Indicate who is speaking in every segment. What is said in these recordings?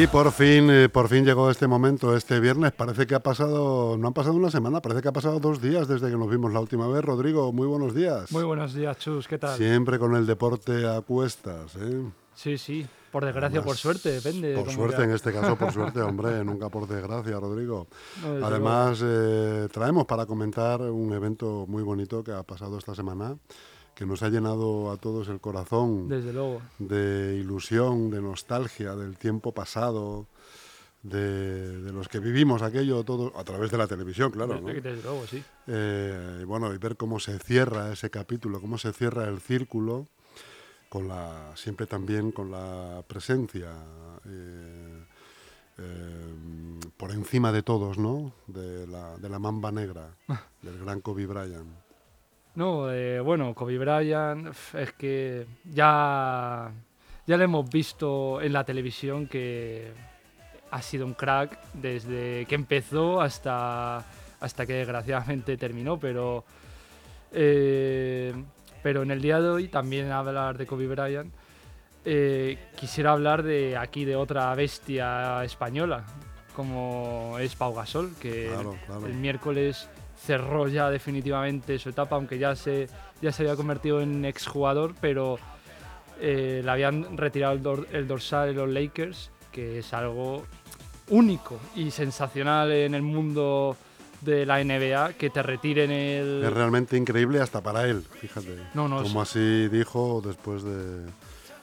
Speaker 1: Y por fin, eh, por fin llegó este momento, este viernes. Parece que ha pasado, no han pasado una semana, parece que ha pasado dos días desde que nos vimos la última vez. Rodrigo, muy buenos días.
Speaker 2: Muy buenos días, Chus, ¿qué tal?
Speaker 1: Siempre con el deporte a cuestas, ¿eh?
Speaker 2: Sí, sí, por desgracia, por suerte, depende.
Speaker 1: Por suerte, en este caso, por suerte, hombre, nunca por desgracia, Rodrigo. Además, eh, traemos para comentar un evento muy bonito que ha pasado esta semana que nos ha llenado a todos el corazón.
Speaker 2: Desde luego.
Speaker 1: De ilusión, de nostalgia, del tiempo pasado, de, los que vivimos aquello todo a través de la televisión, claro.
Speaker 2: Desde, luego, sí.
Speaker 1: Eh, y bueno, y ver cómo se cierra ese capítulo, cómo se cierra el círculo, con la, siempre también con la presencia. Eh, eh, por encima de todos, ¿no? De la, de la mamba negra, del gran Kobe Bryant.
Speaker 2: No, eh, bueno, Kobe Bryant es que ya, ya lo hemos visto en la televisión que ha sido un crack desde que empezó hasta, hasta que desgraciadamente terminó, pero, eh, pero en el día de hoy también hablar de Kobe Bryant. Eh, quisiera hablar de aquí de otra bestia española, como es Pau Gasol, que el miércoles cerró ya definitivamente su etapa, aunque ya se, ya se había convertido en exjugador, pero eh, le habían retirado el, dorsal en los Lakers, que es algo único y sensacional en el mundo de la NBA, que te retiren el...
Speaker 1: Es realmente increíble hasta para él, fíjate.
Speaker 2: No, no,
Speaker 1: Como así dijo después de...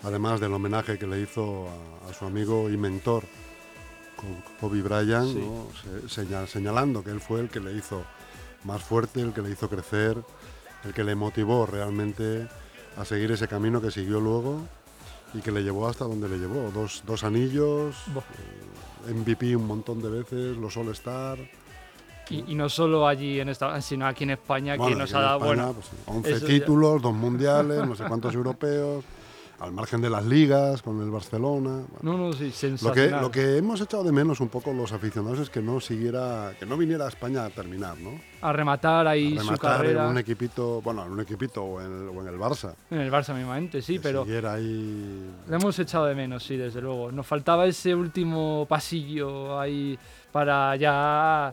Speaker 1: Además del homenaje que le hizo a, su amigo y mentor, Kobe Bryant, señalando que él fue el que le hizo más fuerte, el que le hizo crecer, el que le motivó realmente a seguir ese camino que siguió luego y que le llevó hasta donde le llevó. Dos, dos anillos, eh, MVP un montón de veces, los All-Star.
Speaker 2: Y, no solo allí, en esta, sino aquí en España, que nos ha dado. bueno,
Speaker 1: 11 pues títulos, dos mundiales, no sé cuántos europeos al margen de las ligas, con el Barcelona.
Speaker 2: no, no, sí,
Speaker 1: lo que, lo que hemos echado de menos un poco los aficionados es que no siguiera, que no viniera a España a terminar, ¿no?
Speaker 2: A rematar ahí su carrera.
Speaker 1: en un equipito, bueno, en un equipito o en, el Barça.
Speaker 2: En el Barça mismamente, sí, pero...
Speaker 1: Siguiera ahí...
Speaker 2: Le hemos echado de menos, sí, desde luego. Nos faltaba ese último pasillo ahí para ya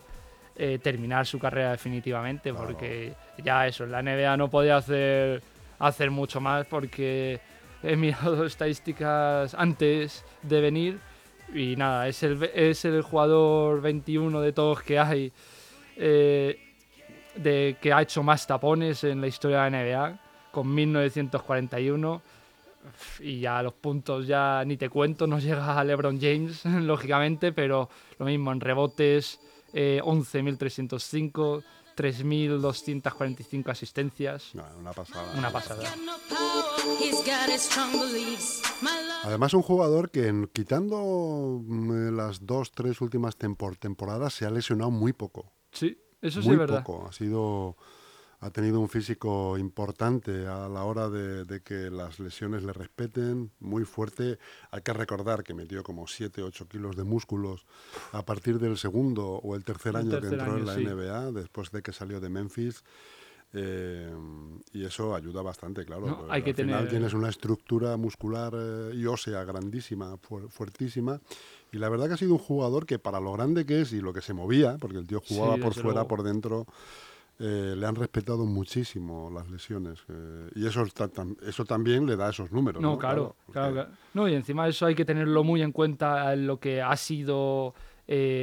Speaker 2: eh, terminar su carrera definitivamente, porque ya eso, en la NBA no podía hacer, hacer mucho más porque he mirado estadísticas antes de venir y nada, es el, es el jugador 21 de todos que hay eh, de, que ha hecho más tapones en la historia de la NBA, con 1941. Y ya los puntos ya ni te cuento, no llega a LeBron James, lógicamente, pero lo mismo en rebotes, eh, 11.305, 3.245 asistencias.
Speaker 1: una pasada.
Speaker 2: Una pasada.
Speaker 1: Además, un jugador que quitando mm, las dos, tres últimas temporadas se ha lesionado muy poco.
Speaker 2: Sí, eso sí es verdad.
Speaker 1: Poco. Ha sido ha tenido un físico importante a la hora de, que las lesiones le respeten, muy fuerte. Hay que recordar que metió como 7, 8 kilos de músculos a partir del segundo o el tercer año que entró en la NBA, después de que salió de Memphis. Eh, y eso ayuda bastante, claro.
Speaker 2: hay que
Speaker 1: al
Speaker 2: final
Speaker 1: tienes una estructura muscular eh, y ósea grandísima, fuertísima. Y la verdad que ha sido un jugador que para lo grande que es y lo que se movía, porque el tío jugaba por fuera, por dentro, eh, le han respetado muchísimo las lesiones. y eso, eso también le da esos números.
Speaker 2: No, Claro, claro, No, y encima eso hay que tenerlo muy en cuenta en lo que ha sido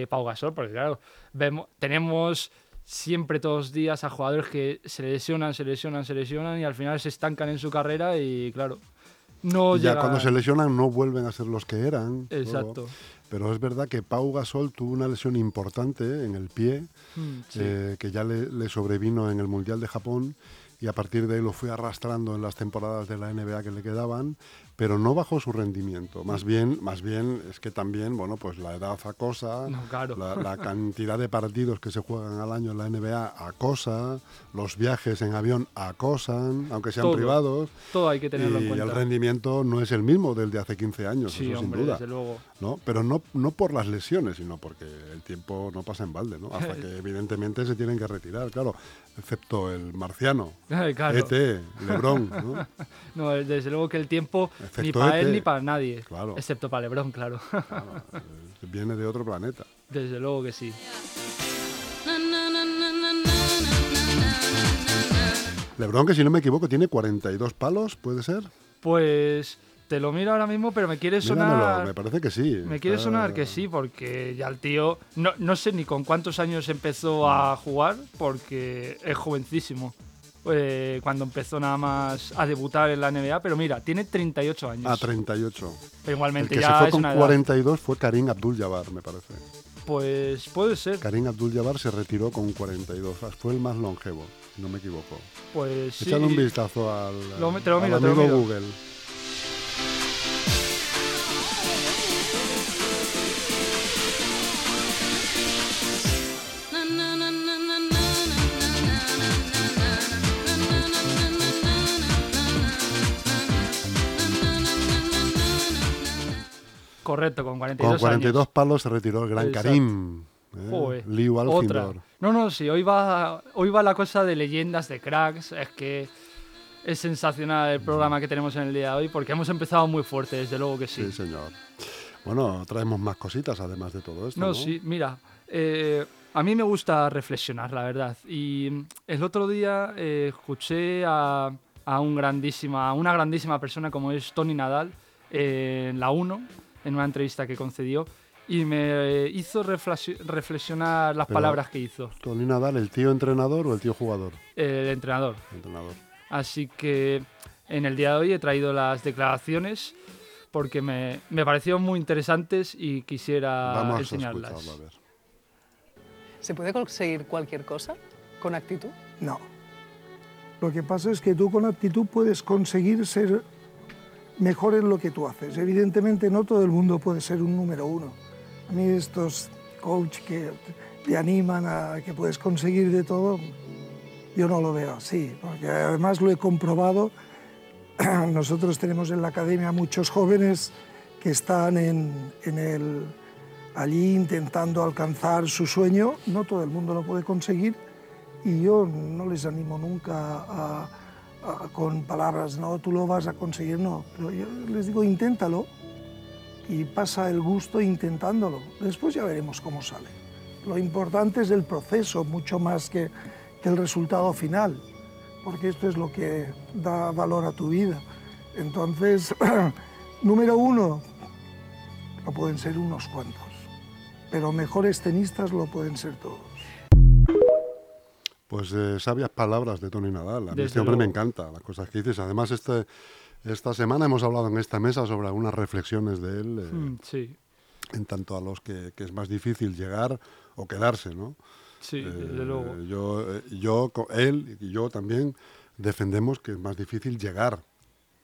Speaker 2: Pau Gasol, porque claro, vemos, tenemos siempre todos los días a jugadores que se lesionan, se lesionan, se lesionan y al final se estancan en su carrera y claro, no
Speaker 1: Ya cuando se lesionan no vuelven a ser los que eran.
Speaker 2: Exacto.
Speaker 1: Pero es verdad que Pau Gasol tuvo una lesión importante en el pie, mm, eh, que ya le, le, sobrevino en el Mundial de Japón y a partir de ahí lo fue arrastrando en las temporadas de la NBA que le quedaban, pero no bajó su rendimiento. Más bien, más bien es que también, bueno, pues la edad acosa, la, cantidad de partidos que se juegan al año en la NBA acosa, los viajes en avión acosan, aunque sean privados.
Speaker 2: Todo hay que tenerlo en cuenta.
Speaker 1: Y el rendimiento no es el mismo del de hace 15 años,
Speaker 2: sí,
Speaker 1: eso
Speaker 2: hombre,
Speaker 1: sin duda.
Speaker 2: Desde luego.
Speaker 1: ¿no? Pero no, no por las lesiones, sino porque el tiempo no pasa en balde, ¿no? Hasta que evidentemente se tienen que retirar, claro, excepto el marciano,
Speaker 2: Claro.
Speaker 1: ET, Lebrón, ¿no?
Speaker 2: No, desde luego que el tiempo ni para él
Speaker 1: ET.
Speaker 2: ni para nadie.
Speaker 1: Claro.
Speaker 2: Excepto para Lebron, claro.
Speaker 1: Claro, eh, viene de otro planeta.
Speaker 2: desde luego que sí.
Speaker 1: Lebrón, que si no me equivoco, tiene 42 palos, ¿puede ser?
Speaker 2: Pues te lo miro ahora mismo, pero me quiere
Speaker 1: Míramelo,
Speaker 2: sonar.
Speaker 1: me parece que sí.
Speaker 2: Me quiere
Speaker 1: Está-
Speaker 2: sonar que sí, porque ya el tío. No, no sé ni con cuántos años empezó a jugar, porque es jovencísimo. Eh, cuando empezó nada más a debutar en la NBA, pero mira, tiene 38 años.
Speaker 1: A 38.
Speaker 2: pero
Speaker 1: El
Speaker 2: igualmente
Speaker 1: que se
Speaker 2: ya
Speaker 1: fue
Speaker 2: es
Speaker 1: con
Speaker 2: una edad.
Speaker 1: 42 fue Karim Abdul-Jabbar, me parece.
Speaker 2: Pues puede ser.
Speaker 1: Karim Abdul-Jabbar se retiró con 42. Fue el más longevo, si no me equivoco.
Speaker 2: Pues sí.
Speaker 1: Échale un vistazo al,
Speaker 2: Lo- te lo
Speaker 1: al
Speaker 2: miro, te lo
Speaker 1: amigo
Speaker 2: miro.
Speaker 1: Google.
Speaker 2: Correcto, con 42,
Speaker 1: Con 42
Speaker 2: años.
Speaker 1: palos se retiró el gran
Speaker 2: Exacto.
Speaker 1: Karim. ¿eh? Liu
Speaker 2: Otra. No, no, sí, hoy va, hoy va la cosa de leyendas, de cracks. Es que es sensacional el programa que tenemos en el día de hoy porque hemos empezado muy fuerte, desde luego que sí.
Speaker 1: Sí, señor. Bueno, traemos más cositas además de todo esto.
Speaker 2: No,
Speaker 1: No,
Speaker 2: sí, mira, eh, a mí me gusta reflexionar, la verdad. Y mm, el otro día eh, escuché a, a un grandísima, a una grandísima persona como es Tony Nadal eh, en la 1, en una entrevista que concedió, y me eh, hizo reflexi- reflexionar las
Speaker 1: Pero-
Speaker 2: palabras que hizo
Speaker 1: Tony Nadal, ¿el tío entrenador o el tío jugador?
Speaker 2: el entrenador.
Speaker 1: Entrenador.
Speaker 2: Así que en el día de hoy he traído las declaraciones porque me, me parecieron muy interesantes y quisiera
Speaker 1: Vamos a
Speaker 2: enseñarlas.
Speaker 1: escucharlo, a ver.
Speaker 3: ¿Se puede conseguir cualquier cosa con actitud?
Speaker 4: No. Lo que pasa es que tú con actitud puedes conseguir ser mejor en lo que tú haces. Evidentemente no todo el mundo puede ser un número uno. A mí estos coach que te animan a que puedes conseguir de todo, yo no lo veo así, porque además lo he comprobado. Nosotros tenemos en la academia muchos jóvenes que están en, en el, allí intentando alcanzar su sueño. No todo el mundo lo puede conseguir y yo no les animo nunca a- con palabras, no, tú lo vas a conseguir, no. Pero yo les digo, inténtalo y pasa el gusto intentándolo. Después ya veremos cómo sale. Lo importante es el proceso, mucho más que, el resultado final, porque esto es lo que da valor a tu vida. Entonces, número uno, lo pueden ser unos cuantos, pero mejores tenistas lo pueden ser todos.
Speaker 1: Pues eh, sabias palabras de Tony Nadal. A mí
Speaker 2: Desde
Speaker 1: este hombre me encanta, las cosas que dices. Además, este, esta semana hemos hablado en esta mesa sobre algunas reflexiones de él, eh,
Speaker 2: Mm, sí,
Speaker 1: en tanto a los que, que es más difícil llegar o quedarse, ¿no?
Speaker 2: sí, desde
Speaker 1: Eh,
Speaker 2: luego.
Speaker 1: Yo, eh, yo, él y yo también defendemos que es más difícil llegar,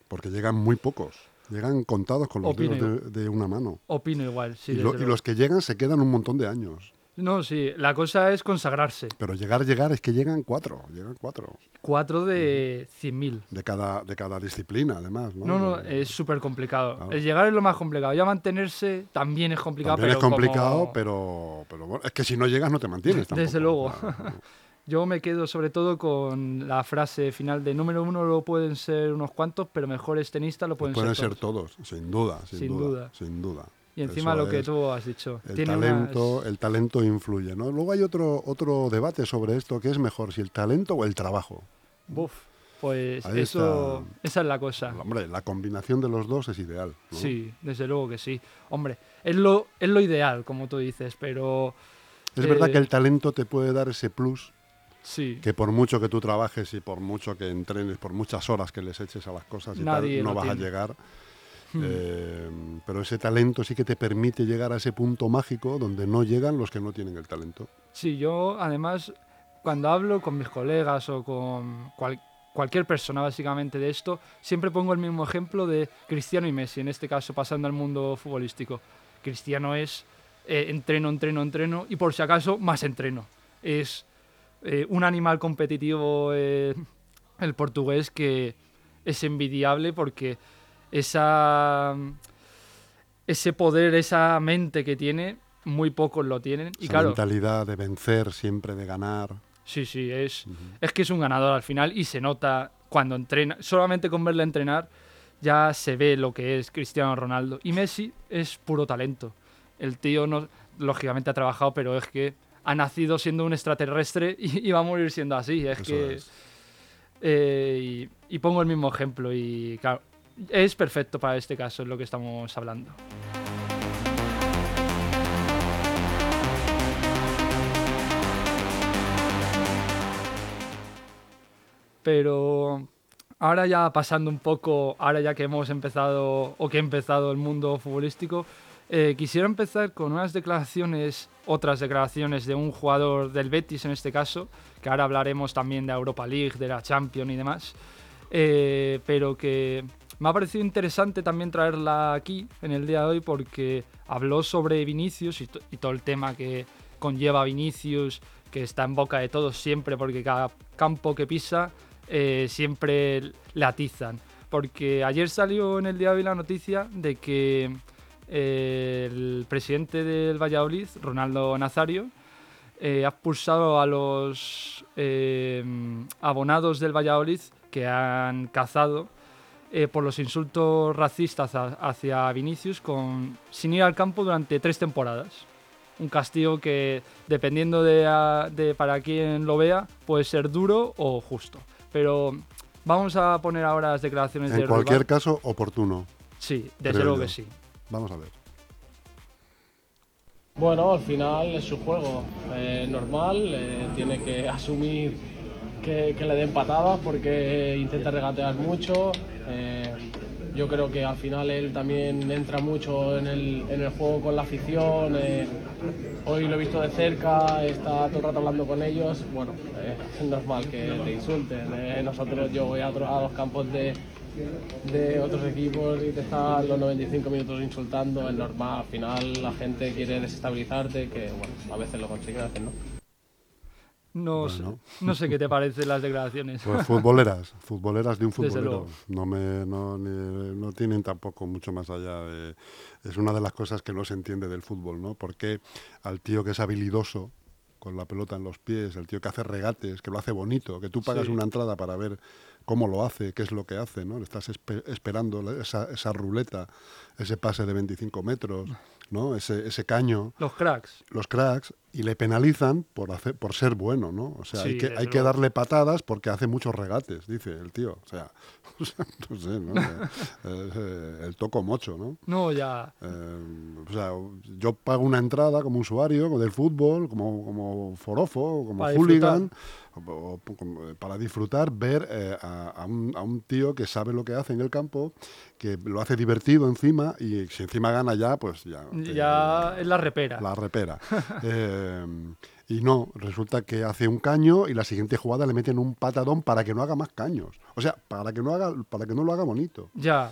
Speaker 1: porque llegan muy pocos. Llegan contados con los
Speaker 2: Opino
Speaker 1: dedos de, de una mano.
Speaker 2: Opino igual, sí.
Speaker 1: y,
Speaker 2: desde
Speaker 1: lo- y los que llegan se quedan un montón de años.
Speaker 2: No, sí, la cosa es consagrarse.
Speaker 1: Pero llegar, llegar es que llegan cuatro, llegan cuatro.
Speaker 2: Cuatro de 100.000.
Speaker 1: De cada, de cada disciplina, además. No,
Speaker 2: No, no, es súper complicado.
Speaker 1: Claro.
Speaker 2: El llegar es lo más complicado. Ya mantenerse también es complicado.
Speaker 1: También es
Speaker 2: pero
Speaker 1: complicado,
Speaker 2: como-
Speaker 1: pero, pero bueno, es que si no llegas no te mantienes tampoco.
Speaker 2: Desde luego.
Speaker 1: Claro.
Speaker 2: Yo me quedo sobre todo con la frase final de número uno lo pueden ser unos cuantos, pero mejores tenistas lo pueden,
Speaker 1: Pueden
Speaker 2: ser,
Speaker 1: ser
Speaker 2: todos.
Speaker 1: todos, sin duda, sin,
Speaker 2: Sin
Speaker 1: duda,
Speaker 2: duda.
Speaker 1: sin duda.
Speaker 2: Y encima
Speaker 1: Eso
Speaker 2: lo que
Speaker 1: es-
Speaker 2: tú has dicho.
Speaker 1: El
Speaker 2: tiene
Speaker 1: talento,
Speaker 2: unas-
Speaker 1: el talento influye, ¿no? Luego hay otro, otro debate sobre esto, ¿qué es mejor, si el talento o el trabajo?
Speaker 2: Buf, pues
Speaker 1: Ahí
Speaker 2: eso,
Speaker 1: está.
Speaker 2: esa es la cosa.
Speaker 1: Hombre, la combinación de los dos es ideal. ¿no?
Speaker 2: Sí, desde luego que sí. Hombre, es lo, es lo ideal, como tú dices, pero
Speaker 1: Es verdad
Speaker 2: Eh,
Speaker 1: que el talento te puede dar ese plus
Speaker 2: sí.
Speaker 1: que por mucho que tú trabajes y por mucho que entrenes, por muchas horas que les eches a las cosas y
Speaker 2: Nadie
Speaker 1: tal, no vas a
Speaker 2: tiene.
Speaker 1: llegar.
Speaker 2: Hmm.
Speaker 1: Eh, pero ese talento sí que te permite llegar a ese punto mágico donde no llegan los que no tienen el talento.
Speaker 2: Sí, yo además cuando hablo con mis colegas o con cual- cualquier persona básicamente de esto, siempre pongo el mismo ejemplo de Cristiano y Messi, en este caso pasando al mundo futbolístico. Cristiano es eh, entreno, entreno, entreno y por si acaso más entreno. Es eh, un animal competitivo el portugués que es envidiable porque esa ese poder, esa mente que tiene, muy pocos lo tienen. Y
Speaker 1: Esa
Speaker 2: claro,
Speaker 1: mentalidad de vencer, siempre de ganar.
Speaker 2: sí, sí, es, es que es un ganador al final y se nota cuando entrena. Solamente con verle entrenar ya se ve lo que es Cristiano Ronaldo. Y Messi es puro talento. El tío, no, lógicamente, ha trabajado, pero es que ha nacido siendo un extraterrestre y, y va a morir siendo así. Es
Speaker 1: Eso
Speaker 2: que.
Speaker 1: es.
Speaker 2: eh, y, y pongo el mismo ejemplo y claro, es perfecto para este caso, es lo que estamos hablando. Pero ahora ya pasando un poco, ahora ya que hemos empezado o que he empezado el mundo futbolístico, eh, quisiera empezar con unas declaraciones, otras declaraciones de un jugador del Betis en este caso, que ahora hablaremos también de Europa League, de la Champions y demás, eh, pero que me ha parecido interesante también traerla aquí en el día de hoy porque habló sobre Vinicius y, to- y todo el tema que conlleva Vinicius, que está en boca de todos siempre porque cada campo que pisa eh, siempre le atizan. Porque ayer salió en el día de hoy la noticia de que eh, el presidente del Valladolid, Ronaldo Nazario, eh, ha expulsado a los abonados del Valladolid que han cazado eh, por los insultos racistas a- hacia Vinicius con, sin ir al campo durante tres temporadas. Un castigo que, dependiendo de, a- de para quien lo vea, puede ser duro o justo. Pero vamos a poner ahora las declaraciones de
Speaker 1: En cualquier
Speaker 2: Rival.
Speaker 1: caso, oportuno.
Speaker 2: Sí, desde luego que sí.
Speaker 1: Vamos a ver.
Speaker 5: Bueno, al final es su juego eh, normal, eh, tiene que asumir que, que le den patadas porque intenta regatear mucho. Eh, yo creo que al final él también entra mucho en el, en el juego con la afición. eh, hoy lo he visto de cerca, está todo el rato hablando con ellos. Bueno, eh, es normal que te insulten. nosotros, yo voy a, a los campos de, de otros equipos y te están los 95 minutos insultando, es normal. Al final la gente quiere desestabilizarte, que bueno, a veces lo consiguen hacer, ¿no?
Speaker 2: No, sé- no sé qué te parecen las declaraciones.
Speaker 1: Pues futboleras, futboleras de un futbolero. No, me, no, ni- no tienen tampoco mucho más allá de... Es una de las cosas que no se entiende del fútbol, ¿no? Porque al tío que es habilidoso, con la pelota en los pies, el tío que hace regates, que lo hace bonito, que tú pagas
Speaker 2: Sí.
Speaker 1: una entrada para ver cómo lo hace, qué es lo que hace, ¿no? Le Estás espe- esperando esa, esa ruleta, ese pase de 25 metros, ¿no? Ese, ese caño
Speaker 2: Los cracks.
Speaker 1: los cracks y le penalizan por hacer por ser bueno, ¿no? O sea, hay que hay que darle patadas porque hace muchos regates, dice el tío. O sea, no sé, ¿no? Eh, el toco mocho, ¿no?
Speaker 2: No, ya.
Speaker 1: Eh, o sea, yo pago una entrada como usuario del fútbol, como, como forofo, como
Speaker 2: Para
Speaker 1: hooligan, o- o- como, eh, para disfrutar, ver eh, a, a un, a un tío que sabe lo que hace en el campo, que lo hace divertido encima, y si encima gana ya, pues ya... te-
Speaker 2: Ya es la repera.
Speaker 1: la repera. Eh, y no, resulta que hace un caño y la siguiente jugada le meten un patadón para que no haga más caños. O sea, para que no haga, para que no lo haga bonito.
Speaker 2: Ya.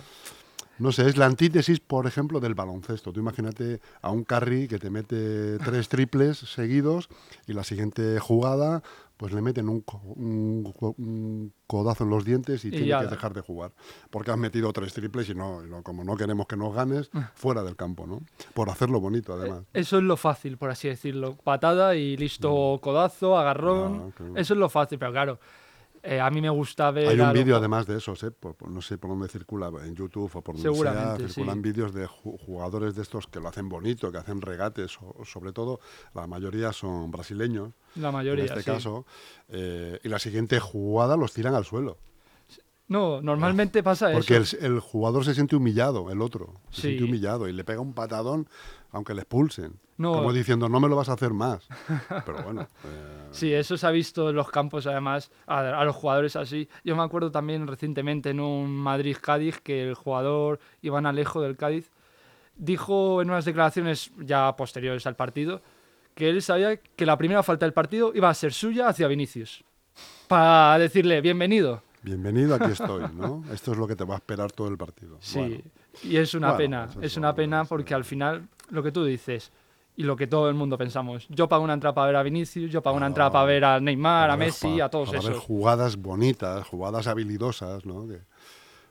Speaker 1: No sé, es la antítesis, por ejemplo, del baloncesto. Tú imagínate a un carry que te mete tres triples seguidos y la siguiente jugada pues le meten un, co- un co- un codazo en los dientes y,
Speaker 2: Y
Speaker 1: tiene que dejar de jugar. Porque has metido tres triples y no, y no- como no queremos que nos ganes, fuera del campo, ¿no? Por hacerlo bonito, además.
Speaker 2: Eso es lo fácil, por así decirlo. Patada y listo, codazo, agarrón.
Speaker 1: Ah, claro.
Speaker 2: Eso es lo fácil, pero claro, eh, a mí me gusta ver.
Speaker 1: Hay un vídeo además de esos, ¿eh? Por- por- no sé por dónde circula, en YouTube o por donde sea, circulan
Speaker 2: sí.
Speaker 1: vídeos de ju- jugadores de estos que lo hacen bonito, que hacen regates, o- sobre todo, la mayoría son brasileños,
Speaker 2: La mayoría.
Speaker 1: en este
Speaker 2: sí.
Speaker 1: caso, eh, y la siguiente jugada los tiran al suelo.
Speaker 2: No, normalmente pasa
Speaker 1: Porque el,
Speaker 2: eso.
Speaker 1: el jugador se siente humillado, el otro, se
Speaker 2: Sí.
Speaker 1: siente humillado y le pega un patadón aunque le expulsen.
Speaker 2: No.
Speaker 1: Como diciendo, no me lo vas a hacer más. Pero bueno, eh,
Speaker 2: Sí, eso se ha visto en los campos, además, a, a los jugadores así. Yo me acuerdo también recientemente en un Madrid-Cádiz que el jugador Iván Alejo del Cádiz dijo en unas declaraciones ya posteriores al partido que él sabía que la primera falta del partido iba a ser suya hacia Vinicius. Para decirle, bienvenido.
Speaker 1: Bienvenido, aquí estoy, ¿no? Esto es lo que te va a esperar todo el partido.
Speaker 2: Sí,
Speaker 1: Bueno.
Speaker 2: y es una
Speaker 1: Bueno,
Speaker 2: pena, es
Speaker 1: es
Speaker 2: una pena porque al final lo que tú dices y lo que todo el mundo pensamos, yo pago una entrada para ver a Vinicius, yo pago una entrada para ver a Neymar, a
Speaker 1: ver
Speaker 2: Messi, a todos
Speaker 1: para ver
Speaker 2: esos.
Speaker 1: jugadas bonitas, jugadas habilidosas, ¿no? Que-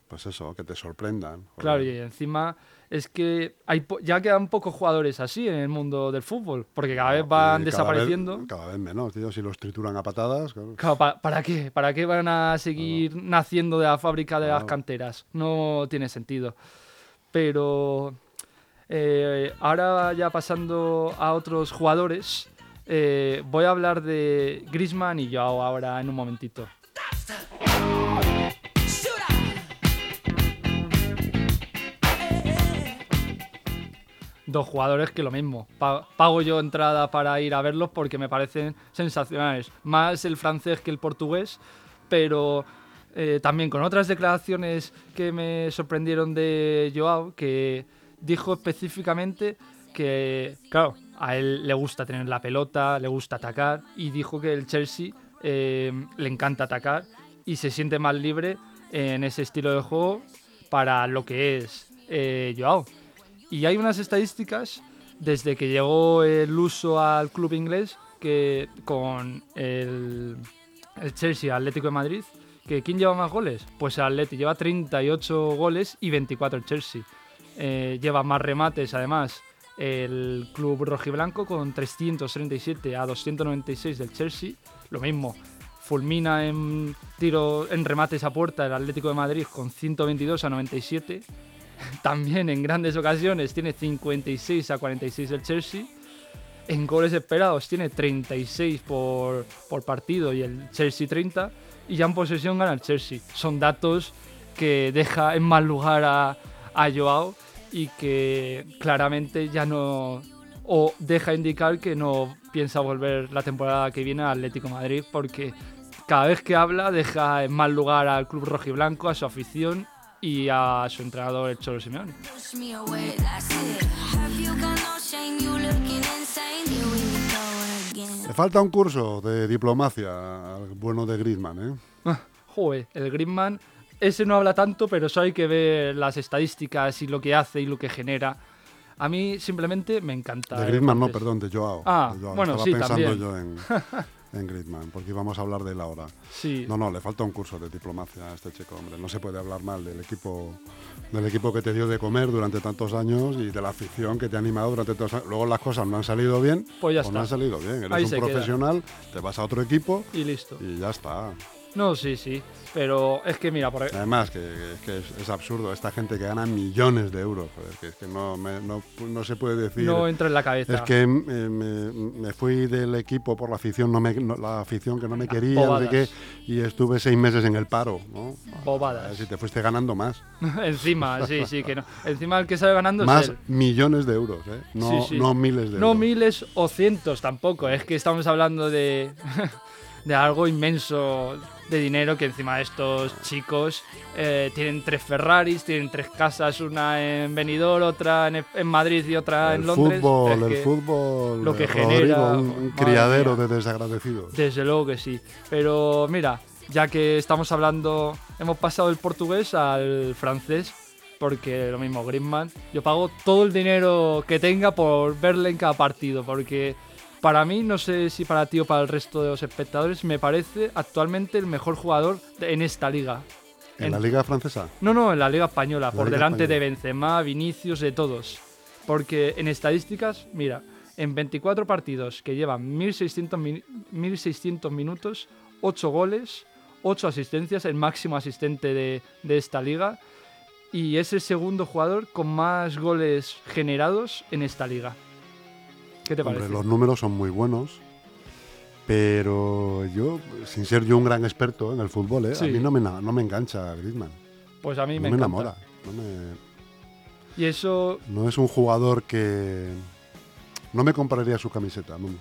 Speaker 1: pues eso, que te sorprendan.
Speaker 2: Claro,
Speaker 1: Joder.
Speaker 2: y encima es que hay ya quedan pocos jugadores así en el mundo del fútbol, porque cada vez
Speaker 1: Y
Speaker 2: van
Speaker 1: cada vez-
Speaker 2: desapareciendo.
Speaker 1: Cada vez, menos, tío. Si los trituran a patadas, claro.
Speaker 2: Claro, ¿pa- ¿para, qué? ¿Para qué van a seguir naciendo de la fábrica de las canteras? No tiene sentido. Pero eh, ahora ya pasando a otros jugadores, eh, voy a hablar de Griezmann y Joao ahora en un momentito. Dos jugadores que lo mismo. Pa- pago yo entrada para ir a verlos porque me parecen sensacionales. Más el francés que el portugués, pero eh, también con otras declaraciones que me sorprendieron de Joao, que dijo específicamente que, claro, a él le gusta tener la pelota, le gusta atacar, y dijo que el Chelsea eh, le encanta atacar y se siente más libre en ese estilo de juego para lo que es eh, Joao. Y hay unas estadísticas desde que llegó el uso al club inglés que con el, el Chelsea Atlético de Madrid, que ¿quién lleva más goles? Pues el Atleti lleva 38 goles y 24 el Chelsea. Eh, lleva más remates además el club rojiblanco con 337 a 296 del Chelsea. Lo mismo, fulmina en tiro en remates a puerta el Atlético de Madrid con 122 a 97. También en grandes ocasiones tiene 56 a 46 el Chelsea. En goles esperados tiene 36 por, por partido y el Chelsea 30. Y ya en posesión gana el Chelsea. Son datos que deja en mal lugar a, a Joao y que claramente ya no. O deja indicar que no piensa volver la temporada que viene al Atlético Madrid porque cada vez que habla deja en mal lugar al club rojiblanco, a su afición y a su entrenador, el Cholo Simeone.
Speaker 1: Le falta un curso de diplomacia al bueno de Griezmann, ¿eh?
Speaker 2: Ah, Joder, el Griezmann, ese no habla tanto, pero eso hay que ver las estadísticas y lo que hace y lo que genera. A mí simplemente me encanta.
Speaker 1: De Griezmann, no, perdón, de Joao.
Speaker 2: Ah,
Speaker 1: de Joao.
Speaker 2: bueno,
Speaker 1: Estaba
Speaker 2: sí,
Speaker 1: pensando
Speaker 2: también.
Speaker 1: yo en, en Griezmann, porque íbamos a hablar de él ahora.
Speaker 2: Sí,
Speaker 1: No, no, le falta un curso de diplomacia a este chico, hombre. No se puede hablar mal del equipo, del equipo que te dio de comer durante tantos años y de la afición que te ha animado durante tantos años. Luego las cosas no han salido bien,
Speaker 2: Pues ya
Speaker 1: no
Speaker 2: está.
Speaker 1: han salido bien. Eres
Speaker 2: Ahí
Speaker 1: un
Speaker 2: queda.
Speaker 1: profesional, te vas a otro equipo
Speaker 2: y listo.
Speaker 1: y ya está.
Speaker 2: No, sí, sí. Pero es que mira, por
Speaker 1: Además, que, que- es, es absurdo, esta gente que gana millones de euros, joder, que es que no, me- no, no se puede decir.
Speaker 2: no entra en la cabeza.
Speaker 1: Es que eh, me, me fui del equipo por la afición, no me, no- la afición que no me quería, no sé qué, y estuve seis meses en el paro, ¿no? A
Speaker 2: Bobadas.
Speaker 1: ver si te fuiste ganando más.
Speaker 2: Encima, sí, sí, que no. Encima el que sale ganando
Speaker 1: Más
Speaker 2: es él.
Speaker 1: millones de euros, ¿eh? No,
Speaker 2: Sí, sí.
Speaker 1: no miles de
Speaker 2: No
Speaker 1: euros.
Speaker 2: miles o cientos tampoco. Es que estamos hablando de, de algo inmenso de dinero que encima de estos chicos eh, tienen tres Ferraris, tienen tres casas, una en Benidorm, otra en, en Madrid y otra
Speaker 1: el
Speaker 2: en Londres.
Speaker 1: fútbol,
Speaker 2: Es
Speaker 1: el fútbol,
Speaker 2: lo que
Speaker 1: eh,
Speaker 2: genera,
Speaker 1: Rodrigo, un, un criadero
Speaker 2: mía.
Speaker 1: de desagradecidos.
Speaker 2: Desde luego que sí. Pero mira, ya que estamos hablando, hemos pasado del portugués al francés, porque lo mismo, Griezmann, yo pago todo el dinero que tenga por verle en cada partido, porque para mí, no sé si para ti o para el resto de los espectadores, me parece actualmente el mejor jugador en esta liga.
Speaker 1: ¿En
Speaker 2: En-
Speaker 1: la liga francesa?
Speaker 2: No, no, en la Liga Española,
Speaker 1: La
Speaker 2: por
Speaker 1: Liga
Speaker 2: delante de. Benzema, Vinicius, de todos. Porque en estadísticas, mira, en 24 partidos que llevan 1600, mi- 1600 minutos, 8 goles, 8 asistencias, el máximo asistente de, de esta liga. Y es el segundo jugador con más goles generados en esta liga. ¿Qué te
Speaker 1: Hombre,
Speaker 2: parece?
Speaker 1: los números son muy buenos, pero yo, sin ser yo un gran experto en el fútbol, ¿eh?
Speaker 2: Sí.
Speaker 1: a mí no me, no me engancha Griezmann.
Speaker 2: Pues a mí
Speaker 1: No
Speaker 2: me,
Speaker 1: me, enamora. No, me-
Speaker 2: Y eso,
Speaker 1: no es un jugador que... No me compraría su camiseta, vamos.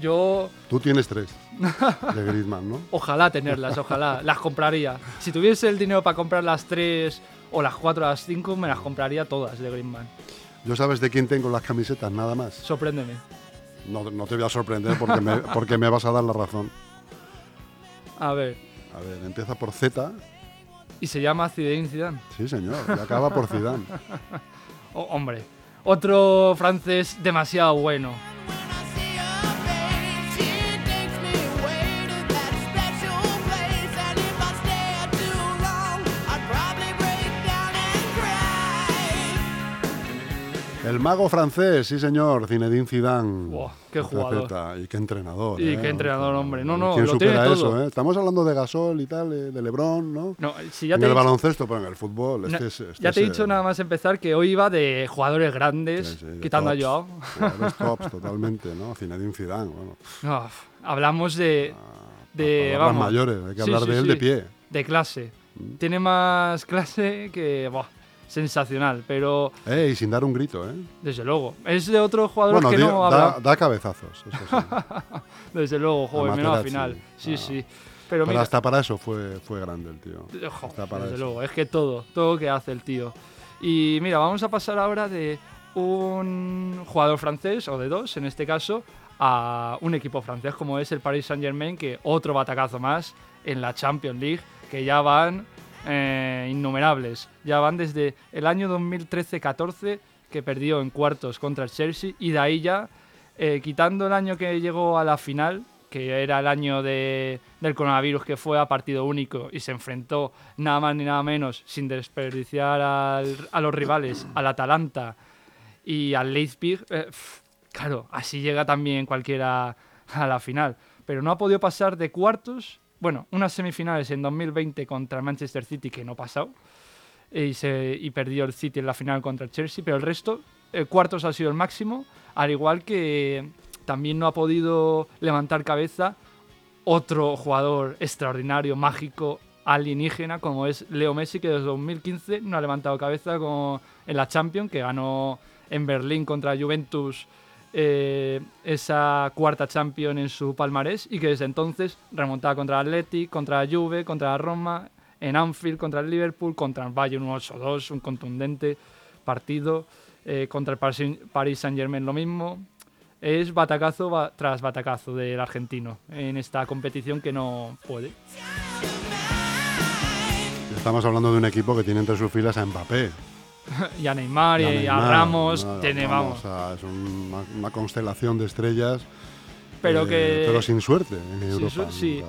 Speaker 2: yo
Speaker 1: Tú tienes tres de Griezmann, ¿no?
Speaker 2: Ojalá tenerlas, ojalá. Las compraría. Si tuviese el dinero para comprar las tres o las cuatro o las cinco, me las compraría todas de Griezmann.
Speaker 1: ¿Yo sabes de quién tengo las camisetas? Nada más.
Speaker 2: Sorpréndeme.
Speaker 1: No, no te voy a sorprender porque me, porque me vas a dar la razón.
Speaker 2: A ver.
Speaker 1: A ver, empieza por Z.
Speaker 2: Y se llama Zinedine Zidane.
Speaker 1: Sí, señor. Y acaba por Zidane.
Speaker 2: Oh, hombre. Otro francés demasiado bueno.
Speaker 1: El mago francés, sí señor, Zinedine Zidane.
Speaker 2: Buah, qué jugador.
Speaker 1: Y qué entrenador.
Speaker 2: Y
Speaker 1: ¿eh?
Speaker 2: qué entrenador, hombre. No, no,
Speaker 1: ¿Quién
Speaker 2: lo
Speaker 1: supera
Speaker 2: tiene
Speaker 1: eso,
Speaker 2: todo.
Speaker 1: eh? Estamos hablando de Gasol y tal, eh, de Lebron, ¿no?
Speaker 2: No, si ya
Speaker 1: en
Speaker 2: te,
Speaker 1: el
Speaker 2: he dicho-
Speaker 1: baloncesto, pero en el fútbol. Este es, este
Speaker 2: ya te he dicho nada más empezar que hoy iba de jugadores grandes,
Speaker 1: sí, sí, de
Speaker 2: quitando a Joao.
Speaker 1: jugadores tops, totalmente, ¿no? Zinedine Zidane, bueno.
Speaker 2: No, hablamos de, de
Speaker 1: palabras
Speaker 2: vamos,
Speaker 1: mayores, hay que hablar
Speaker 2: sí,
Speaker 1: de él de pie.
Speaker 2: de clase.
Speaker 1: Mm.
Speaker 2: Tiene más clase que, buah, sensacional, pero
Speaker 1: Eh, y sin dar un grito, ¿eh?
Speaker 2: desde luego. Es de otros jugadores
Speaker 1: Bueno,
Speaker 2: que no
Speaker 1: da,
Speaker 2: hablan.
Speaker 1: da cabezazos, eso sí.
Speaker 2: Desde luego, joder, menos al final. Sí,
Speaker 1: Ah.
Speaker 2: sí. Pero
Speaker 1: Pero
Speaker 2: mira,
Speaker 1: hasta para eso fue, fue grande el tío.
Speaker 2: Ojo,
Speaker 1: Está para
Speaker 2: desde
Speaker 1: eso.
Speaker 2: luego, es que todo, todo que hace el tío. Y mira, vamos a pasar ahora de un jugador francés, o de dos en este caso, a un equipo francés como es el Paris Saint Germain, que otro batacazo más en la Champions League, que ya van eh, innumerables. Ya van desde el año 2013-14, que perdió en cuartos contra el Chelsea, y de ahí ya, eh, quitando el año que llegó a la final, que era el año de- del coronavirus, que fue a partido único y se enfrentó nada más ni nada menos, sin desperdiciar a los rivales, al Atalanta y al Leipzig. eh, claro, así llega también cualquiera a la final. Pero no ha podido pasar de cuartos. Bueno, unas semifinales en 2020 contra el Manchester City, que no pasado. Y, y perdió el City en la final contra el Chelsea. Pero el resto, eh, cuartos ha sido el máximo. Al igual que también no ha podido levantar cabeza otro jugador extraordinario, mágico, alienígena, como es Leo Messi, que desde 2015 no ha levantado cabeza con, en la Champions, que ganó en Berlín contra Juventus eh, esa cuarta Champions en su palmarés y que desde entonces remontaba contra el Athletic, contra la Juve, contra la Roma, en Anfield, contra el Liverpool, contra el Bayern un 8-2, un contundente partido, eh, contra el Paris- Saint-Germain lo mismo. Es batacazo ba- tras batacazo del argentino en esta competición que no puede.
Speaker 1: Estamos hablando de un equipo que tiene entre sus filas a Mbappé.
Speaker 2: y a Neymar y,
Speaker 1: a
Speaker 2: Ramos,
Speaker 1: ¿no?
Speaker 2: tiene, vamos.
Speaker 1: a- es una, una constelación de estrellas.
Speaker 2: Pero
Speaker 1: eh,
Speaker 2: que-
Speaker 1: Pero sin suerte en
Speaker 2: Sin
Speaker 1: Europa.
Speaker 2: su-
Speaker 1: ¿no?
Speaker 2: sí.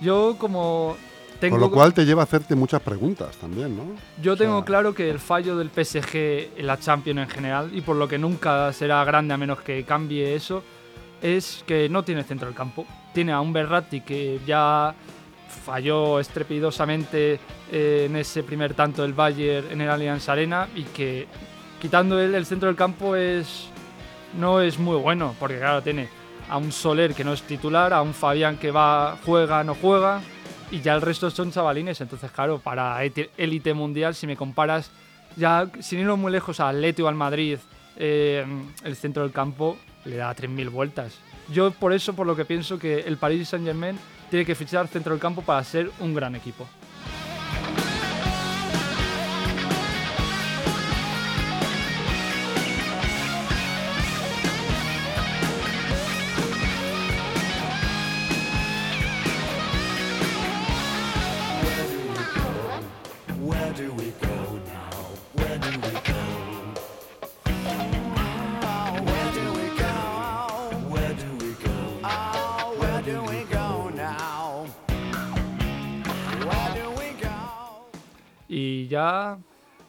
Speaker 2: Yo como tengo
Speaker 1: Con lo cual te lleva a hacerte muchas preguntas también, ¿no?
Speaker 2: Yo tengo
Speaker 1: sea-
Speaker 2: claro que el fallo del PSG en la Champions en general, y por lo que nunca será grande a menos que cambie eso, es que no tiene centro del campo. Tiene a un Berratti que ya falló estrepidosamente eh, en ese primer tanto del Bayern en el Allianz Arena y que quitando él el centro del campo es no es muy bueno, porque claro, tiene a un Soler que no es titular, a un Fabián que va, juega, no juega, y ya el resto son chavalines. Entonces, claro, para élite mundial, si me comparas, ya sin irnos muy lejos al Atleti o al Madrid, eh, el centro del campo le da 3.000 vueltas. Yo por eso, por lo que pienso que el Paris Saint Germain tiene que fichar centro del campo para ser un gran equipo.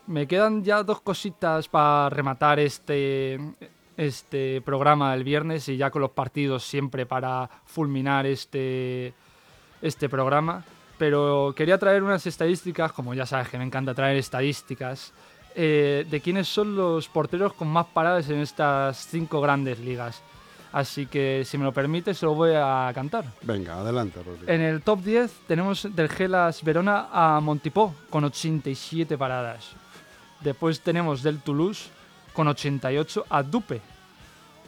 Speaker 2: Me quedan ya dos cositas para rematar este, este programa del viernes y ya con los partidos siempre para fulminar este, este programa. Pero quería traer unas estadísticas, como ya sabes que me encanta traer estadísticas, eh, de quiénes son los porteros con más paradas en estas cinco grandes ligas. Así que si me lo permite, se lo voy a cantar.
Speaker 1: Venga, adelante, Rodrigo.
Speaker 2: En el top 10 tenemos del Gelas Verona a Montipó con 87 paradas. Después tenemos del Toulouse con 88 a Dupe.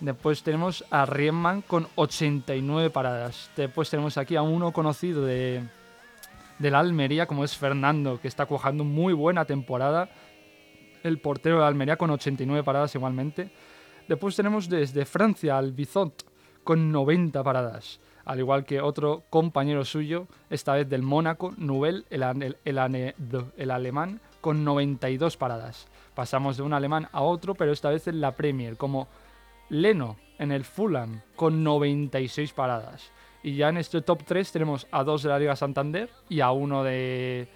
Speaker 2: Después tenemos a Riemann con 89 paradas. Después tenemos aquí a uno conocido de, la Almería como es Fernando, que está cuajando muy buena temporada. El portero de la Almería con 89 paradas igualmente. Después tenemos desde Francia al Bizot con 90 paradas. Al igual que otro compañero suyo, esta vez del Mónaco, Nouvel, el, el- el alemán, con 92 paradas. Pasamos de un alemán a otro, pero esta vez en la Premier, como Leno en el Fulham, con 96 paradas. Y ya en este top 3 tenemos a dos de la Liga Santander y a uno de,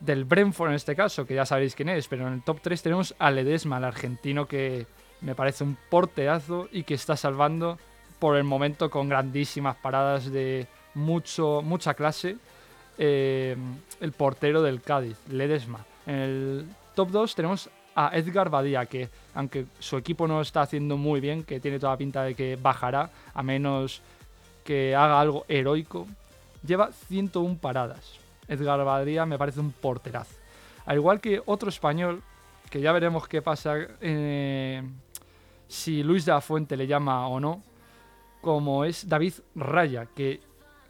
Speaker 2: del Brentford en este caso, que ya sabéis quién es, pero en el top 3 tenemos a Ledesma, el argentino que me parece un porteazo y que está salvando por el momento con grandísimas paradas de mucho, mucha clase eh, el portero del Cádiz, Ledesma. En el top 2 tenemos a Edgar Badía, que aunque su equipo no está haciendo muy bien, que tiene toda pinta de que bajará, a menos que haga algo heroico, lleva 101 paradas. Edgar Badía me parece un porterazo. Al igual que otro español, que ya veremos qué pasa eh, si Luis de la Fuente le llama o no, como es David Raya, que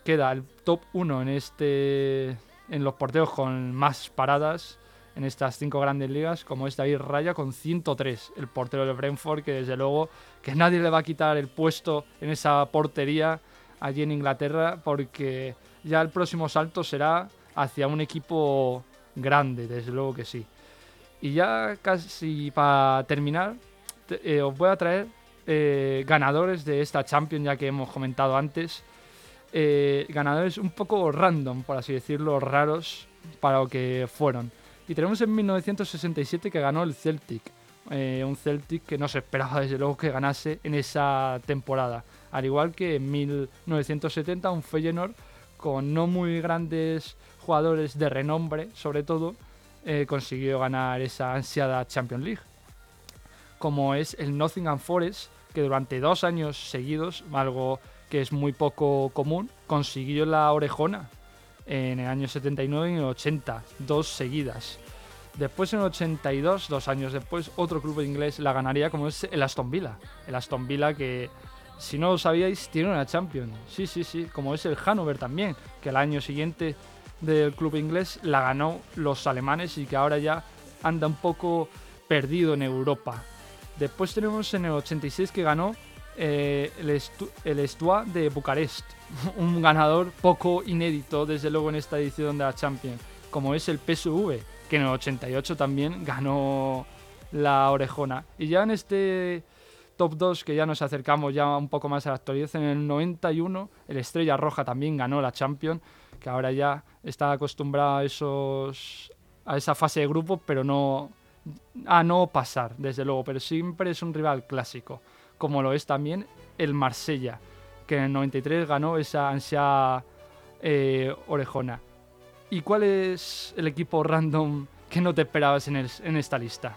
Speaker 2: queda el top 1 en, este, en los porteros con más paradas en estas cinco grandes ligas, como es David Raya con 103, el portero de Brentford, que desde luego que nadie le va a quitar el puesto en esa portería allí en Inglaterra, porque ya el próximo salto será hacia un equipo grande, desde luego que sí. Y ya casi para terminar, te- eh, os voy a traer eh, ganadores de esta Champions, ya que hemos comentado antes. Eh, ganadores un poco random, por así decirlo, raros para lo que fueron. Y tenemos en 1967 que ganó el Celtic. eh, un Celtic que no se esperaba desde luego que ganase en esa temporada. Al igual que en 1970 un Feyenoord con no muy grandes jugadores de renombre, sobre todo, eh, consiguió ganar esa ansiada Champions League. Como es el Nottingham Forest, que durante dos años seguidos, algo que es muy poco común, consiguió la orejona en el año 79 y en el 80, dos seguidas. Después en el 82, dos años después, otro club inglés la ganaría como es el Aston Villa. El Aston Villa que, si no lo sabíais, tiene una Champions. Sí, sí, sí, como es el Hannover también, que el año siguiente del club inglés la ganó los alemanes y que ahora ya anda un poco perdido en Europa. Después tenemos en el 86 que ganó eh, el, Estu- el Estua de Bucarest, un ganador poco inédito desde luego en esta edición de la Champions, como es el PSV, que en el 88 también ganó la orejona. Y ya en este top 2 que ya nos acercamos ya un poco más a la actualidad, en el 91 el Estrella Roja también ganó la Champions, que ahora ya está acostumbrado a esos a esa fase de grupo, pero no a no pasar, desde luego, pero siempre es un rival clásico, como lo es también el Marsella, que en el 93 ganó esa ansia eh, orejona. ¿Y cuál es el equipo random que no te esperabas en, el- en esta lista?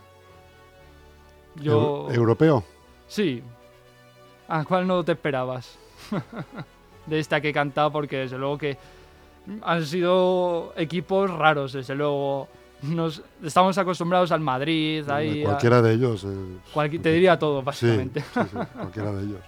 Speaker 2: Yo...
Speaker 1: Eu- europeo.
Speaker 2: Sí. ¿A cuál no te esperabas? de esta que he cantado, porque desde luego que han sido equipos raros, desde luego. Nos, estamos acostumbrados al Madrid, ahí. a-
Speaker 1: cualquiera de ellos. eh,
Speaker 2: te diría todo,
Speaker 1: sí,
Speaker 2: básicamente.
Speaker 1: sí, sí, cualquiera de ellos.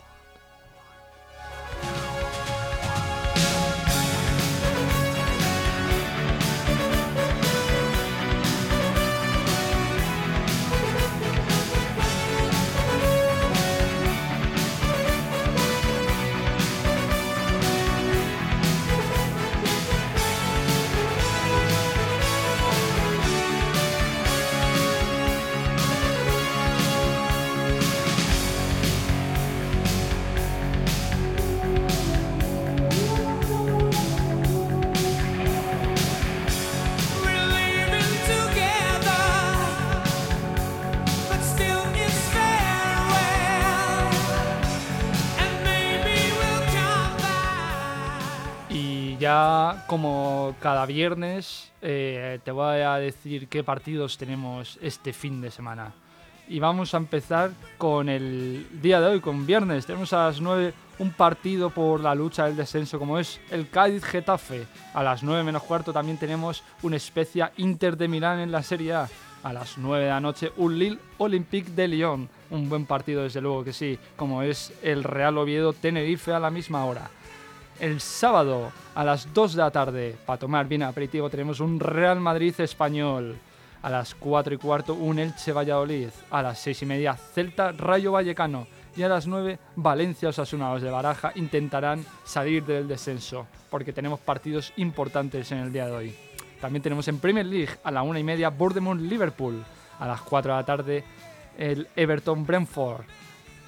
Speaker 2: Ya como cada viernes eh, te voy a decir qué partidos tenemos este fin de semana. Y vamos a empezar con el día de hoy, con viernes. Tenemos a las 9 un partido por la lucha del descenso como es el Cádiz Getafe. A las 9 menos cuarto también tenemos un Especia Inter de Milán en la Serie A. A las 9 de la noche un Lille Olympique de Lyon. Un buen partido desde luego que sí, como es el Real Oviedo Tenerife a la misma hora. El sábado a las 2 de la tarde, para tomar bien aperitivo, tenemos un Real Madrid español. A las 4 y cuarto, un Elche Valladolid. A las 6 y media, Celta Rayo Vallecano. Y a las 9, Valencia Osasuna. Los de Baraja intentarán salir del descenso, porque tenemos partidos importantes en el día de hoy. También tenemos en Premier League a la 1 y media, Bournemouth Liverpool. A las 4 de la tarde, el Everton Brentford.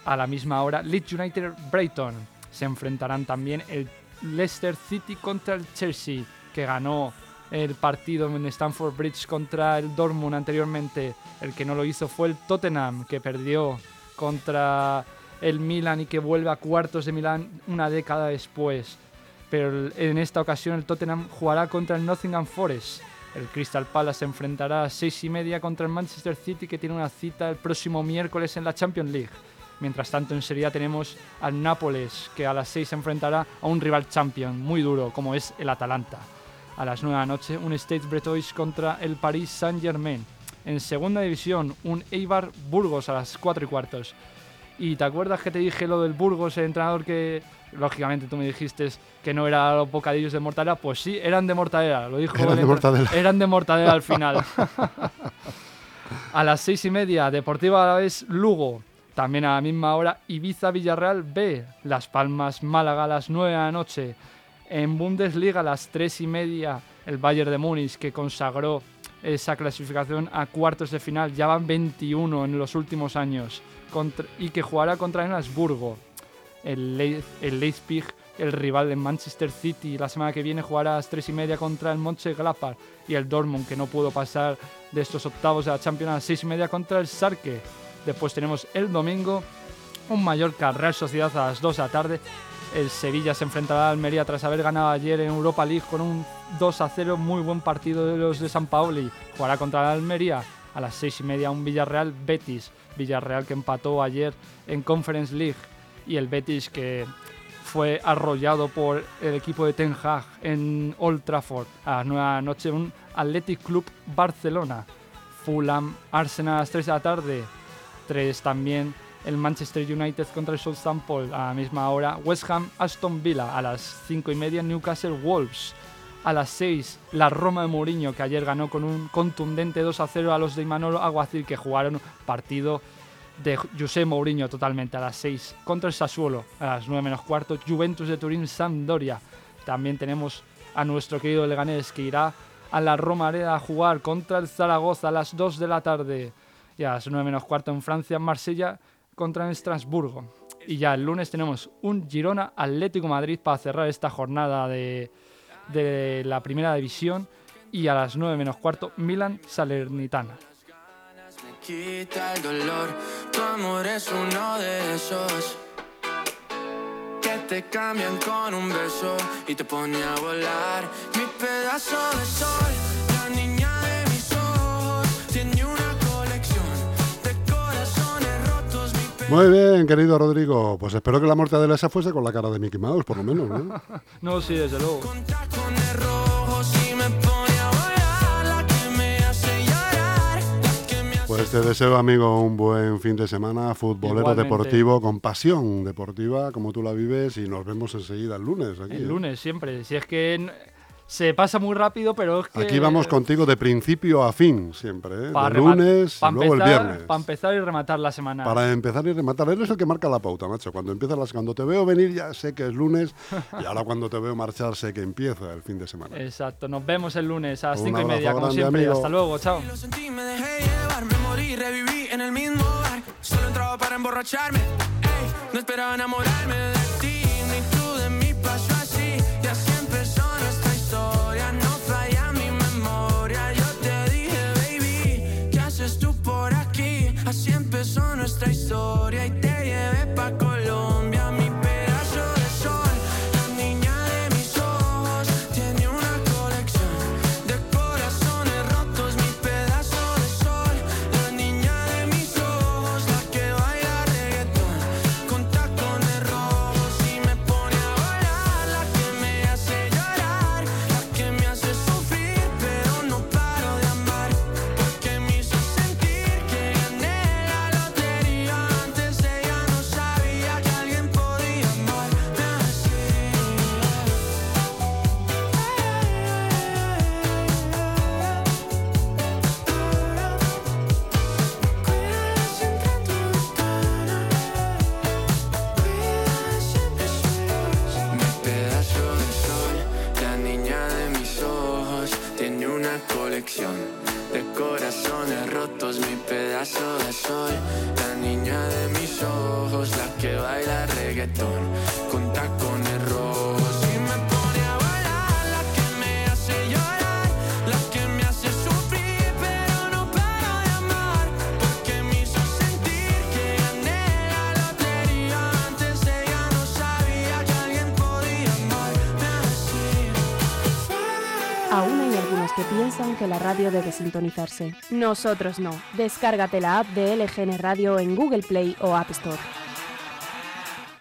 Speaker 2: A la misma hora, Leeds United Brighton. Se enfrentarán también el Leicester City contra el Chelsea, que ganó el partido en Stamford Bridge contra el Dortmund anteriormente. El que no lo hizo fue el Tottenham, que perdió contra el Milan y que vuelve a cuartos de Milán una década después. Pero en esta ocasión el Tottenham jugará contra el Nottingham Forest. El Crystal Palace se enfrentará a seis y media contra el Manchester City que tiene una cita el próximo miércoles en la Champions League. Mientras tanto en Serie A tenemos al Nápoles que a las 6 se enfrentará a un rival champion muy duro como es el Atalanta. A las 9 de la noche un Stade Bretois contra el Paris Saint Germain. En segunda división un Eibar Burgos a las 4 y cuartos. Y te acuerdas que te dije lo del Burgos, el entrenador que, lógicamente, tú me dijiste que no era los bocadillos de mortadela? Pues sí, eran de mortadela, lo dijo.
Speaker 1: Eran de mortadela.
Speaker 2: Eran de mortadela al final. a las seis y media, Deportiva Alavés Lugo. También a la misma hora, Ibiza Villarreal B. Las Palmas Málaga a las 9 de la noche. En Bundesliga a las 3 y media, el Bayern de Múnich que consagró esa clasificación a cuartos de final. Ya van 21 en los últimos años. y que jugará contra el Habsburgo. El, el Leipzig, el rival de Manchester City, la semana que viene jugará a las 3 y media contra el Mönchengladbach. Y el Dortmund, que no pudo pasar de estos octavos de la Champions a las 6 y media contra el Sarke. Después tenemos el domingo un Mallorca Real Sociedad a las 2 de la tarde. El Sevilla se enfrentará a Almería tras haber ganado ayer en Europa League con un 2 a 0. Muy buen partido de los de San Paoli. Jugará contra la Almería a las 6 y media un Villarreal Betis. Villarreal que empató ayer en Conference League. Y el Betis que fue arrollado por el equipo de Ten Hag en Old Trafford. A las 9 de la noche un Athletic Club Barcelona. Fulham Arsenal a las 3 de la tarde. 3 también el Manchester United contra el Southampton a la misma hora. West Ham Aston Villa a las 5 y media. Newcastle Wolves a las 6. La Roma de Mourinho que ayer ganó con un contundente 2 a 0 a los de Imanol Aguacil que jugaron partido de José Mourinho totalmente a las 6 contra el Sassuolo a las 9 menos cuarto Juventus de Turín Sampdoria también tenemos a nuestro querido Leganés que irá a la Romareda a jugar contra el Zaragoza a las 2 de la tarde y a las 9 menos cuarto en Francia Marsella contra el Estrasburgo. Y ya el lunes tenemos un Girona Atlético Madrid para cerrar esta jornada de, de la primera división. Y a las 9 menos cuarto Milan Salernitana
Speaker 1: Muy bien, querido Rodrigo. Pues espero que la mortadela esa fuese con la cara de Mickey Mouse, por lo menos, ¿no?
Speaker 2: no sí desde luego
Speaker 1: Pues te deseo, amigo, un buen fin de semana, futbolero
Speaker 2: Igualmente.
Speaker 1: deportivo, con pasión deportiva, como tú la vives, y nos vemos enseguida el lunes. Aquí,
Speaker 2: El
Speaker 1: ¿eh?
Speaker 2: lunes siempre. Si es que se pasa muy rápido, pero es que.
Speaker 1: Aquí vamos contigo de principio a fin, siempre, ¿eh?
Speaker 2: pa
Speaker 1: De lunes y luego el
Speaker 2: empezar-
Speaker 1: viernes.
Speaker 2: pa empezar y rematar la semana.
Speaker 1: Para empezar y rematar, eres el que marca la pauta, macho. Cuando empiezas las, cuando te veo venir ya sé que es lunes y ahora cuando te veo marchar sé que empieza el fin de semana.
Speaker 2: Exacto. Nos vemos el lunes a las 5 y media, como
Speaker 1: grande,
Speaker 2: siempre.
Speaker 1: amigo.
Speaker 2: Hasta luego. Chao.
Speaker 6: Lo sentí, me dejé llevar, me morí, reviví en el mismo bar. Solo entraba para emborracharme. Ey, no esperaba enamorarme de ti, empezó
Speaker 7: Nosotros no. Descárgate la app de LGN Radio en Google Play o App Store.